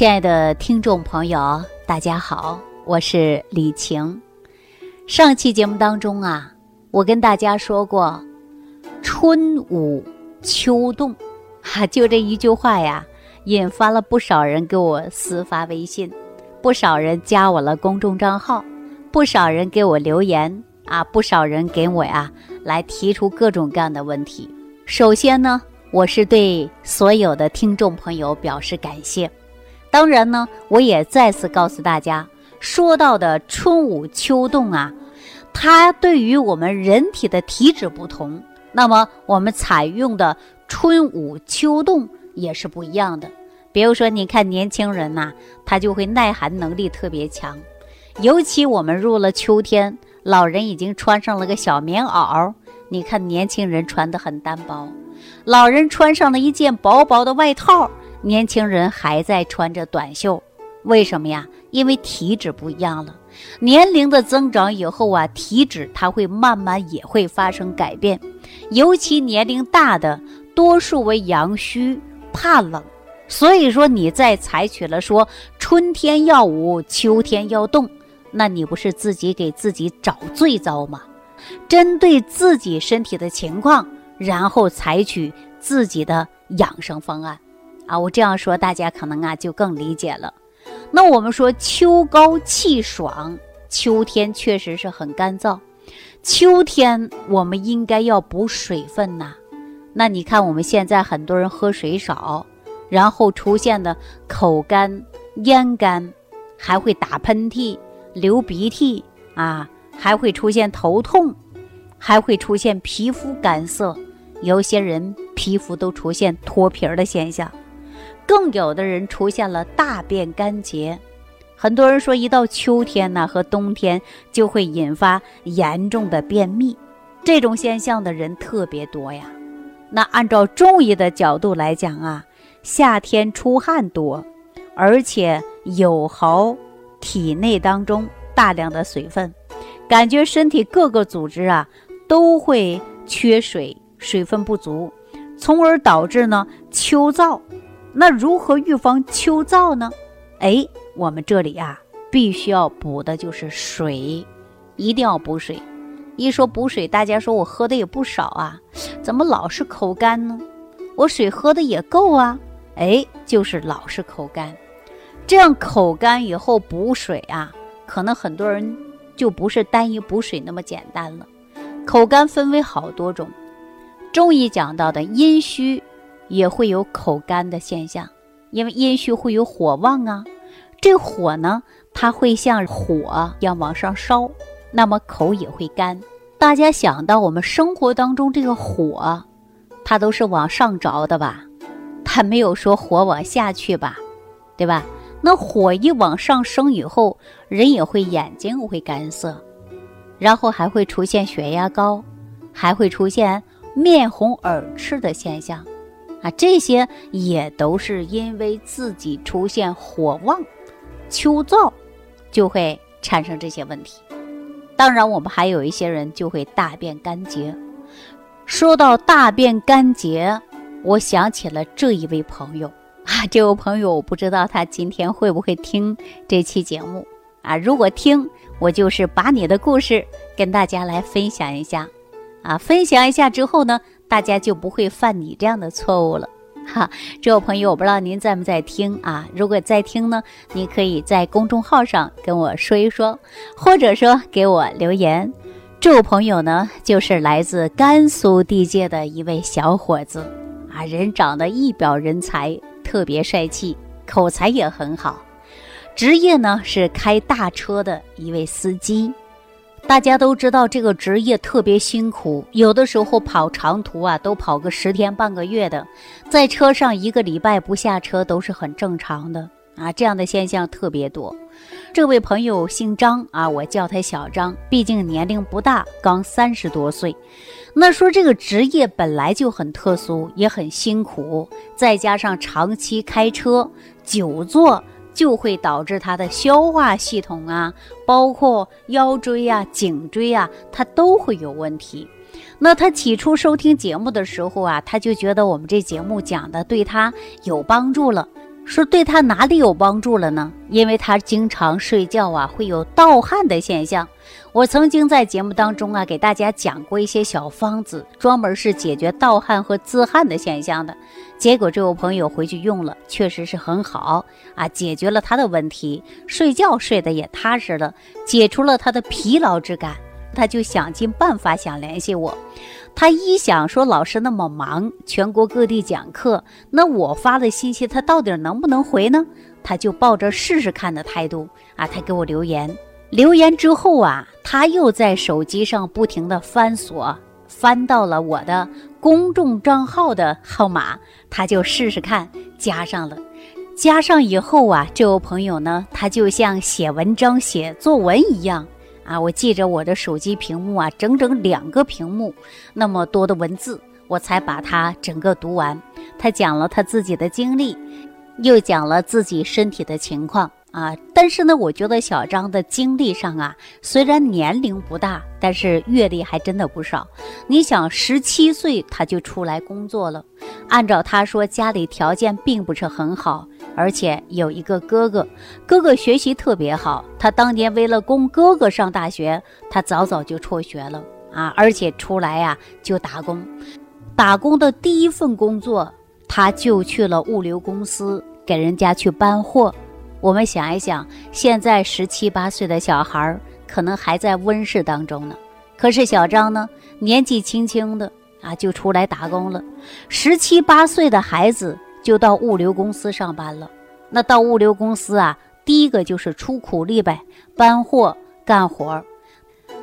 亲爱的听众朋友，大家好，我是李晴。上期节目当中啊，我跟大家说过“春捂秋冻”，哈，就这一句话呀，引发了不少人给我私发微信，不少人加我了公众账号，不少人给我留言啊，不少人给我呀来提出各种各样的问题。首先呢，我是对所有的听众朋友表示感谢。当然呢，我也再次告诉大家，说到的春捂秋冻啊，它对于我们人体的体质不同，那么我们采用的春捂秋冻也是不一样的。比如说，你看年轻人呐，他就会耐寒能力特别强，尤其我们入了秋天，老人已经穿上了个小棉袄，你看年轻人穿的很单薄，老人穿上了一件薄薄的外套。年轻人还在穿着短袖，为什么呀？因为体质不一样了。年龄的增长以后啊，体质它会慢慢也会发生改变。尤其年龄大的，多数为阳虚，怕冷。所以说，你再采取了说春天要捂，秋天要冻，那你不是自己给自己找罪遭吗？针对自己身体的情况，然后采取自己的养生方案。啊，我这样说，大家可能啊就更理解了。那我们说秋高气爽，秋天确实是很干燥，秋天我们应该要补水分呐。那你看我们现在很多人喝水少，然后出现的口干、咽干，还会打喷嚏、流鼻涕啊，还会出现头痛，还会出现皮肤干涩，有些人皮肤都出现脱皮儿的现象。更有的人出现了大便干结，很多人说一到秋天呢和冬天就会引发严重的便秘，这种现象的人特别多呀。那按照中医的角度来讲啊，夏天出汗多，而且有耗体内当中大量的水分，感觉身体各个组织啊都会缺水，水分不足，从而导致呢秋燥。那如何预防秋燥呢？哎，我们这里啊，必须要补的就是水，一定要补水。一说补水，大家说我喝的也不少啊，怎么老是口干呢？我水喝的也够啊，哎，就是老是口干。这样口干以后补水啊，可能很多人就不是单一补水那么简单了。口干分为好多种，中医讲到的阴虚。也会有口干的现象，因为阴虚会有火旺啊，这火呢，它会像火一样往上烧，那么口也会干。大家想到我们生活当中这个火，它都是往上着的吧？它没有说火往下去吧？对吧？那火一往上升以后，人也会眼睛会干涩，然后还会出现血压高，还会出现面红耳赤的现象。啊，这些也都是因为自己出现火旺、秋燥，就会产生这些问题。当然，我们还有一些人就会大便干结。说到大便干结，我想起了这一位朋友啊，这位朋友我不知道他今天会不会听这期节目啊？如果听，我就是把你的故事跟大家来分享一下啊，分享一下之后呢？大家就不会犯你这样的错误了，哈！这位朋友，我不知道您在不在听啊？如果在听呢，你可以在公众号上跟我说一说，或者说给我留言。这位朋友呢，就是来自甘肃地界的一位小伙子啊，人长得一表人才，特别帅气，口才也很好，职业呢是开大车的一位司机。大家都知道这个职业特别辛苦，有的时候跑长途啊，都跑个十天半个月的，在车上一个礼拜不下车都是很正常的啊。这样的现象特别多。这位朋友姓张啊，我叫他小张，毕竟年龄不大，刚三十多岁。那说这个职业本来就很特殊，也很辛苦，再加上长期开车、久坐。就会导致他的消化系统啊，包括腰椎啊、颈椎啊，他都会有问题。那他起初收听节目的时候啊，他就觉得我们这节目讲的对他有帮助了，说对他哪里有帮助了呢？因为他经常睡觉啊，会有盗汗的现象。我曾经在节目当中啊，给大家讲过一些小方子，专门是解决盗汗和自汗的现象的。结果这位朋友回去用了，确实是很好啊，解决了他的问题，睡觉睡得也踏实了，解除了他的疲劳之感。他就想尽办法想联系我。他一想说老师那么忙，全国各地讲课，那我发的信息他到底能不能回呢？他就抱着试试看的态度啊，他给我留言。留言之后啊，他又在手机上不停的翻锁，翻到了我的公众账号的号码，他就试试看加上了。加上以后啊，这位朋友呢，他就像写文章、写作文一样。啊，我记着我的手机屏幕啊，整整两个屏幕那么多的文字，我才把它整个读完。他讲了他自己的经历，又讲了自己身体的情况啊。但是呢，我觉得小张的经历上啊，虽然年龄不大，但是阅历还真的不少。你想，十七岁他就出来工作了，按照他说，家里条件并不是很好。而且有一个哥哥，哥哥学习特别好。他当年为了供哥哥上大学，他早早就辍学了啊！而且出来呀就打工，打工的第一份工作，他就去了物流公司给人家去搬货。我们想一想，现在十七八岁的小孩可能还在温室当中呢，可是小张呢，年纪轻轻的啊就出来打工了。十七八岁的孩子。就到物流公司上班了。那到物流公司啊，第一个就是出苦力呗，搬货干活儿。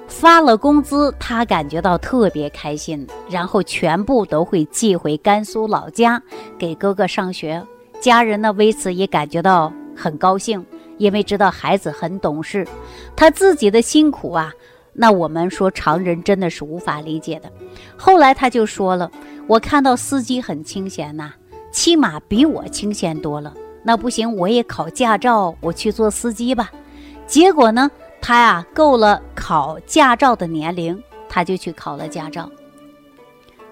发了工资，他感觉到特别开心，然后全部都会寄回甘肃老家给哥哥上学。家人呢为此也感觉到很高兴，因为知道孩子很懂事。他自己的辛苦啊，那我们说常人真的是无法理解的。后来他就说了：“我看到司机很清闲呐。”起码比我清闲多了。那不行，我也考驾照，我去做司机吧。结果呢，他呀够了考驾照的年龄，他就去考了驾照。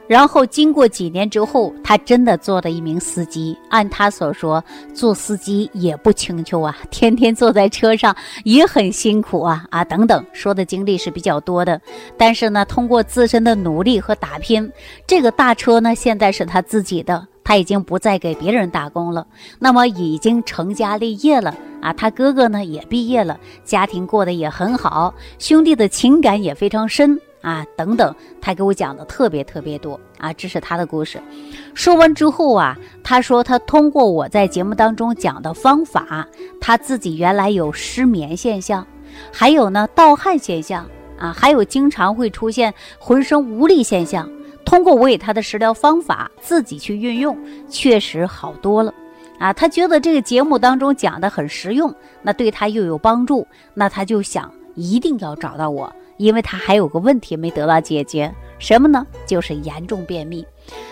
然后经过几年之后，他真的做了一名司机。按他所说，做司机也不轻巧啊，天天坐在车上也很辛苦啊啊等等，说的经历是比较多的。但是呢，通过自身的努力和打拼，这个大车呢现在是他自己的。他已经不再给别人打工了，那么已经成家立业了啊！他哥哥呢也毕业了，家庭过得也很好，兄弟的情感也非常深啊！等等，他给我讲的特别特别多啊！这是他的故事。说完之后啊，他说他通过我在节目当中讲的方法，他自己原来有失眠现象，还有呢盗汗现象啊，还有经常会出现浑身无力现象。通过我给他的食疗方法，自己去运用，确实好多了，啊，他觉得这个节目当中讲的很实用，那对他又有帮助，那他就想一定要找到我，因为他还有个问题没得到解决，什么呢？就是严重便秘。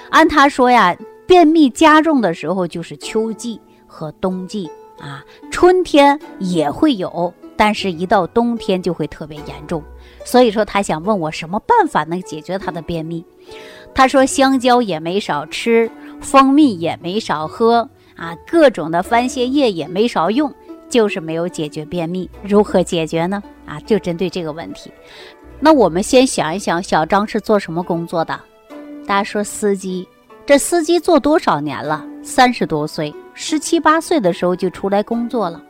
按他说呀，便秘加重的时候就是秋季和冬季啊，春天也会有，但是一到冬天就会特别严重。所以说，他想问我什么办法能解决他的便秘。他说，香蕉也没少吃，蜂蜜也没少喝，啊，各种的番泻叶也没少用，就是没有解决便秘。如何解决呢？啊，就针对这个问题。那我们先想一想，小张是做什么工作的？大家说司机，这司机做多少年了？三十多岁，十七八岁的时候就出来工作了。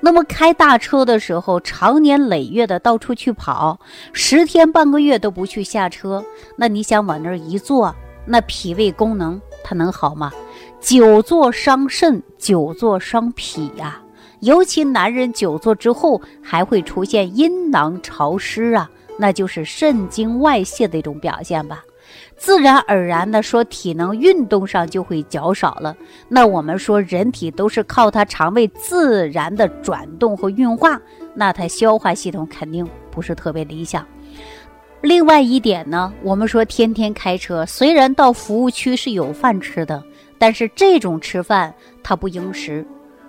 那么开大车的时候，长年累月的到处去跑，十天半个月都不去下车，那你想往那儿一坐，那脾胃功能它能好吗？久坐伤肾，久坐伤脾呀。尤其男人久坐之后，还会出现阴囊潮湿啊，那就是肾经外泄的一种表现吧。自然而然的说，体能运动上就会较少了。那我们说，人体都是靠它肠胃自然的转动和运化，那它消化系统肯定不是特别理想。另外一点呢，我们说天天开车，虽然到服务区是有饭吃的，但是这种吃饭它不应时。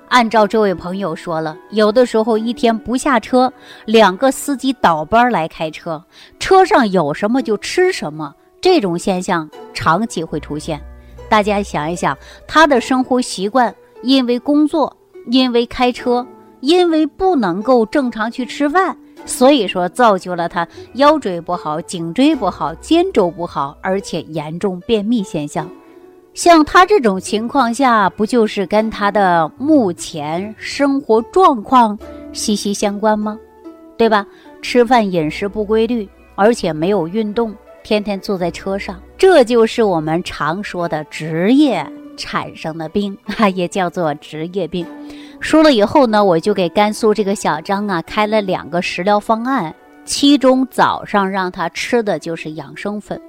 按照这位朋友说了，有的时候一天不下车，两个司机倒班来开车，车上有什么就吃什么。这种现象长期会出现，大家想一想，他的生活习惯因为工作，因为开车，因为不能够正常去吃饭，所以说造就了他腰椎不好、颈椎不好、肩周不好，而且严重便秘现象。像他这种情况下，不就是跟他的目前生活状况息息相关吗？对吧？吃饭饮食不规律，而且没有运动，天天坐在车上，这就是我们常说的职业产生的病，啊，也叫做职业病。说了以后呢，我就给甘肃这个小张啊开了两个食疗方案，其中早上让他吃的就是养生粉。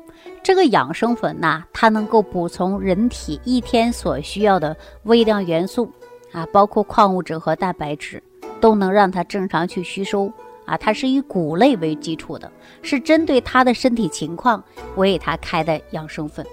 这个养生粉呐，它能够补充人体一天所需要的微量元素，啊，包括矿物质和蛋白质，都能让它正常去吸收。啊，它是以谷类为基础的，是针对他的身体情况，我给他开的养生粉，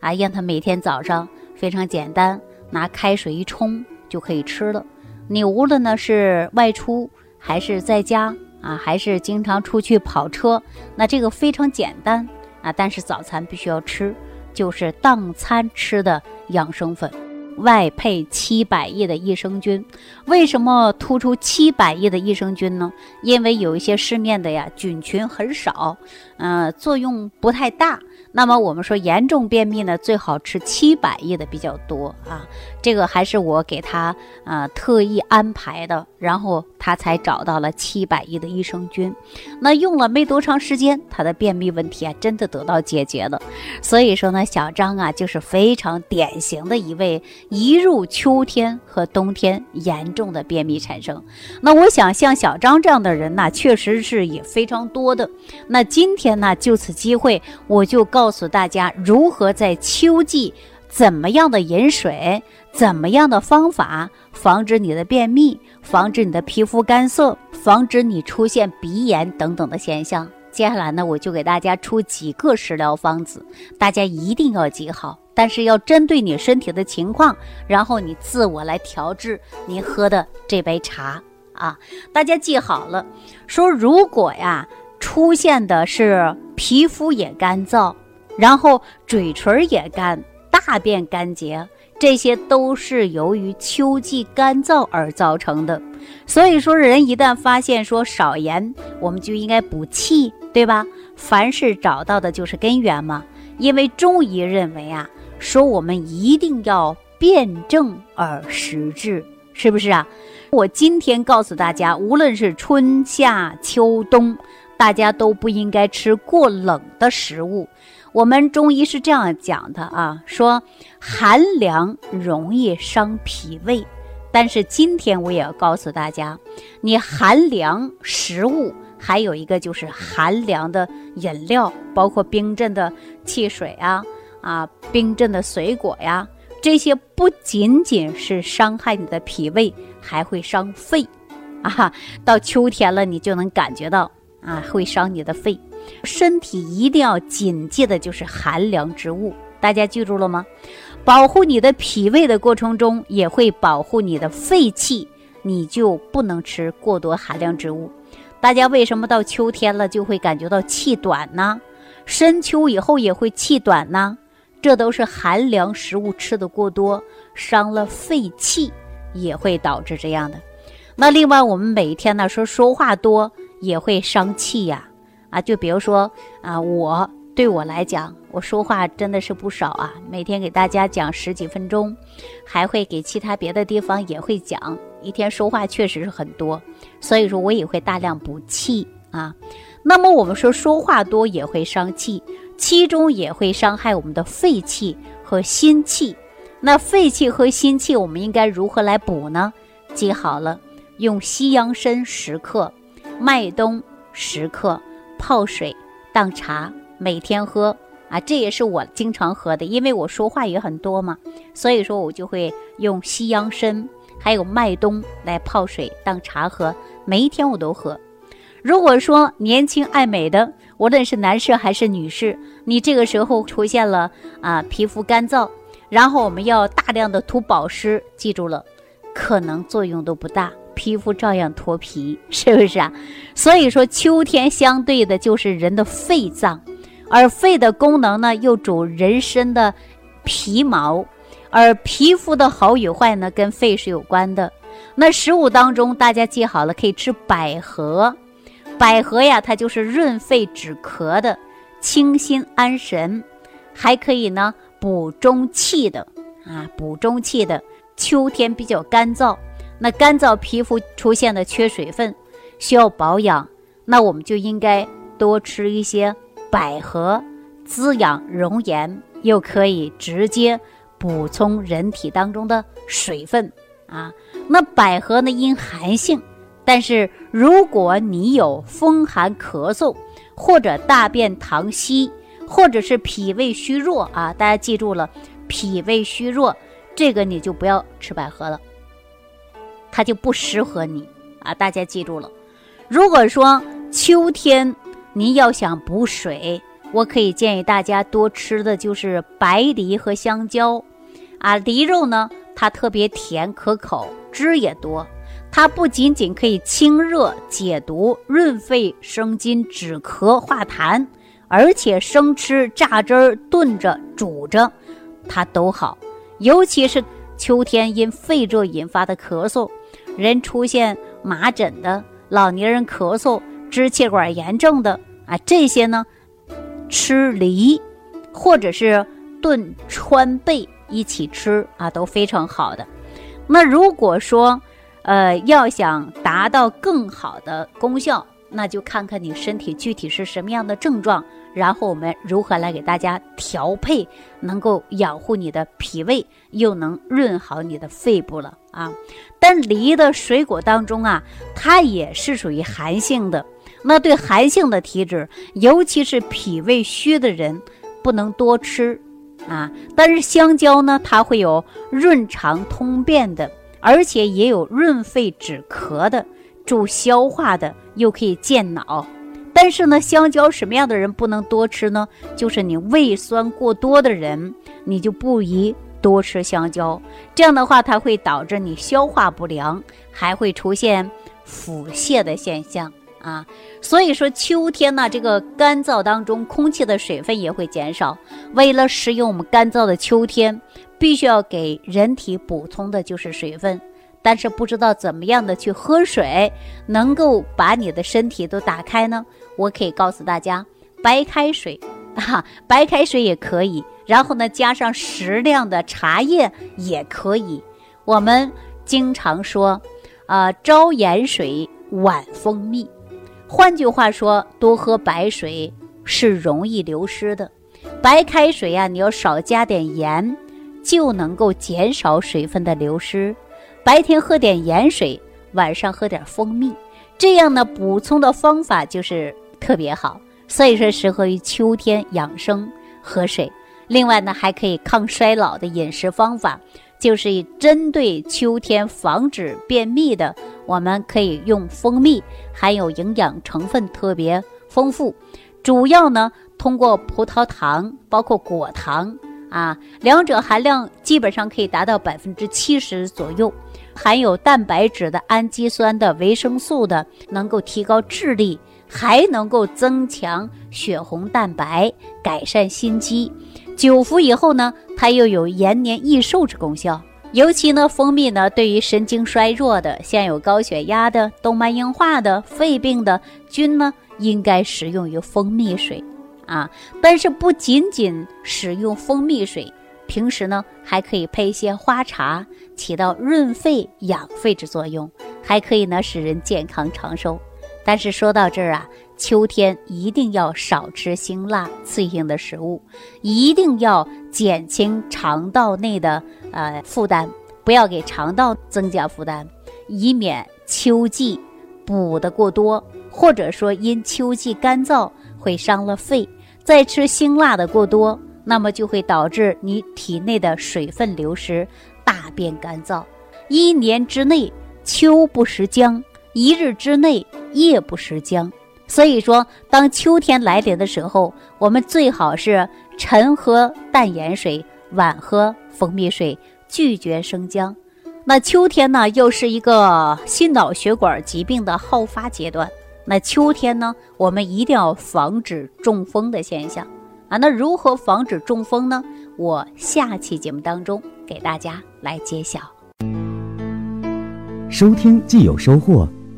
啊，让他每天早上非常简单，拿开水一冲就可以吃了。你无论呢是外出还是在家啊，还是经常出去跑车，那这个非常简单。啊，但是早餐必须要吃，就是当餐吃的养生粉，外配七百亿的益生菌。为什么突出七百亿的益生菌呢？因为有一些市面的呀，菌群很少，嗯，作用不太大。那么我们说严重便秘呢，最好吃七百亿的比较多啊。这个还是我给他啊特意安排的，然后他才找到了七百亿的益生菌。那用了没多长时间，他的便秘问题啊真的得到解决了。所以说呢，小张啊就是非常典型的一位一入秋天和冬天严重的便秘产生。那我想像小张这样的人呢，确实是也非常多的。那今天呢，就此机会，我就告。告诉大家如何在秋季怎么样的饮水，怎么样的方法防止你的便秘，防止你的皮肤干涩，防止你出现鼻炎等等的现象。接下来呢，我就给大家出几个食疗方子，大家一定要记好。但是要针对你身体的情况，然后你自我来调制您喝的这杯茶啊。大家记好了，说如果呀出现的是皮肤也干燥。然后嘴唇也干，大便干结，这些都是由于秋季干燥而造成的。所以说，人一旦发现说少盐，我们就应该补气，对吧？凡事找到的就是根源嘛。因为中医认为啊，说我们一定要辨证而实治，是不是啊？我今天告诉大家，无论是春夏秋冬，大家都不应该吃过冷的食物。我们中医是这样讲的啊，说寒凉容易伤脾胃，但是今天我也要告诉大家，你寒凉食物还有一个就是寒凉的饮料，包括冰镇的汽水啊，啊，冰镇的水果呀，这些不仅仅是伤害你的脾胃，还会伤肺，啊，到秋天了你就能感觉到啊，会伤你的肺。身体一定要谨记的就是寒凉之物，大家记住了吗？保护你的脾胃的过程中，也会保护你的肺气，你就不能吃过多寒凉之物。大家为什么到秋天了就会感觉到气短呢？深秋以后也会气短呢？这都是寒凉食物吃的过多，伤了肺气，也会导致这样的。那另外，我们每一天呢说说话多也会伤气呀。啊就比如说啊，我对我来讲，我说话真的是不少啊，每天给大家讲十几分钟，还会给其他别的地方也会讲，一天说话确实是很多，所以说我也会大量补气啊。那么我们说说话多也会伤气，其中也会伤害我们的肺气和心气。那肺气和心气，我们应该如何来补呢？记好了，用西洋参十克，麦冬十克。泡水当茶，每天喝啊，这也是我经常喝的，因为我说话也很多嘛，所以说我就会用西洋参还有麦冬来泡水当茶喝，每一天我都喝。如果说年轻爱美的，无论是男士还是女士，你这个时候出现了啊皮肤干燥，然后我们要大量的涂保湿，记住了，可能作用都不大。皮肤照样脱皮，是不是啊？所以说，秋天相对的就是人的肺脏，而肺的功能呢，又主人身的皮毛，而皮肤的好与坏呢，跟肺是有关的。那食物当中，大家记好了，可以吃百合。百合呀，它就是润肺止咳的，清心安神，还可以呢补中气的啊，补中气的。秋天比较干燥，那干燥皮肤出现的缺水分，需要保养，那我们就应该多吃一些百合，滋养容颜，又可以直接补充人体当中的水分啊。那百合呢，因寒性。但是如果你有风寒咳嗽，或者大便溏稀，或者是脾胃虚弱啊，大家记住了，脾胃虚弱，这个你就不要吃百合了，它就不适合你啊。大家记住了，如果说秋天您要想补水，我可以建议大家多吃的就是白梨和香蕉，啊，梨肉呢，它特别甜可口，汁也多。它不仅仅可以清热解毒、润肺生津、止咳化痰，而且生吃、榨汁儿、炖着、煮着，它都好。尤其是秋天因肺热引发的咳嗽，人出现麻疹的、老年人咳嗽、支气管炎症的啊，这些呢，吃梨或者是炖川贝一起吃啊，都非常好的。那如果说，呃，要想达到更好的功效，那就看看你身体具体是什么样的症状，然后我们如何来给大家调配，能够养护你的脾胃，又能润好你的肺部了啊。但梨的水果当中啊，它也是属于寒性的，那对寒性的体质，尤其是脾胃虚的人，不能多吃啊。但是香蕉呢，它会有润肠通便的。而且也有润肺止咳的，助消化的，又可以健脑。但是呢，香蕉什么样的人不能多吃呢？就是你胃酸过多的人，你就不宜多吃香蕉。这样的话，它会导致你消化不良，还会出现腹泻的现象啊。所以说，秋天呢，这个干燥当中，空气的水分也会减少。为了适应我们干燥的秋天。必须要给人体补充的就是水分，但是不知道怎么样的去喝水，能够把你的身体都打开呢？我可以告诉大家，白开水，啊，白开水也可以。然后呢，加上适量的茶叶也可以。我们经常说，啊，朝盐水，晚蜂蜜。换句话说，多喝白水是容易流失的。白开水呀，你要少加点盐。就能够减少水分的流失。白天喝点盐水，晚上喝点蜂蜜，这样呢补充的方法就是特别好。所以说适合于秋天养生喝水。另外呢还可以抗衰老的饮食方法，就是以针对秋天防止便秘的，我们可以用蜂蜜，含有营养成分特别丰富，主要呢通过葡萄糖，包括果糖。啊，两者含量基本上可以达到百分之七十左右，含有蛋白质的、氨基酸的、维生素的，能够提高智力，还能够增强血红蛋白，改善心肌。久服以后呢，它又有延年益寿之功效。尤其呢，蜂蜜呢，对于神经衰弱的、像有高血压的、动脉硬化的、肺病的均呢，应该食用于蜂蜜水。啊，但是不仅仅使用蜂蜜水，平时呢还可以配一些花茶，起到润肺养肺之作用，还可以呢使人健康长寿。但是说到这儿啊，秋天一定要少吃辛辣刺激性的食物，一定要减轻肠道内的呃负担，不要给肠道增加负担，以免秋季补的过多，或者说因秋季干燥会伤了肺。再吃辛辣的过多，那么就会导致你体内的水分流失，大便干燥。一年之内，秋不食姜；一日之内，夜不食姜。所以说，当秋天来临的时候，我们最好是晨喝淡盐水，晚喝蜂蜜水，拒绝生姜。那秋天呢，又是一个心脑血管疾病的好发阶段。那秋天呢，我们一定要防止中风的现象啊。那如何防止中风呢？我下期节目当中给大家来揭晓。收听既有收获，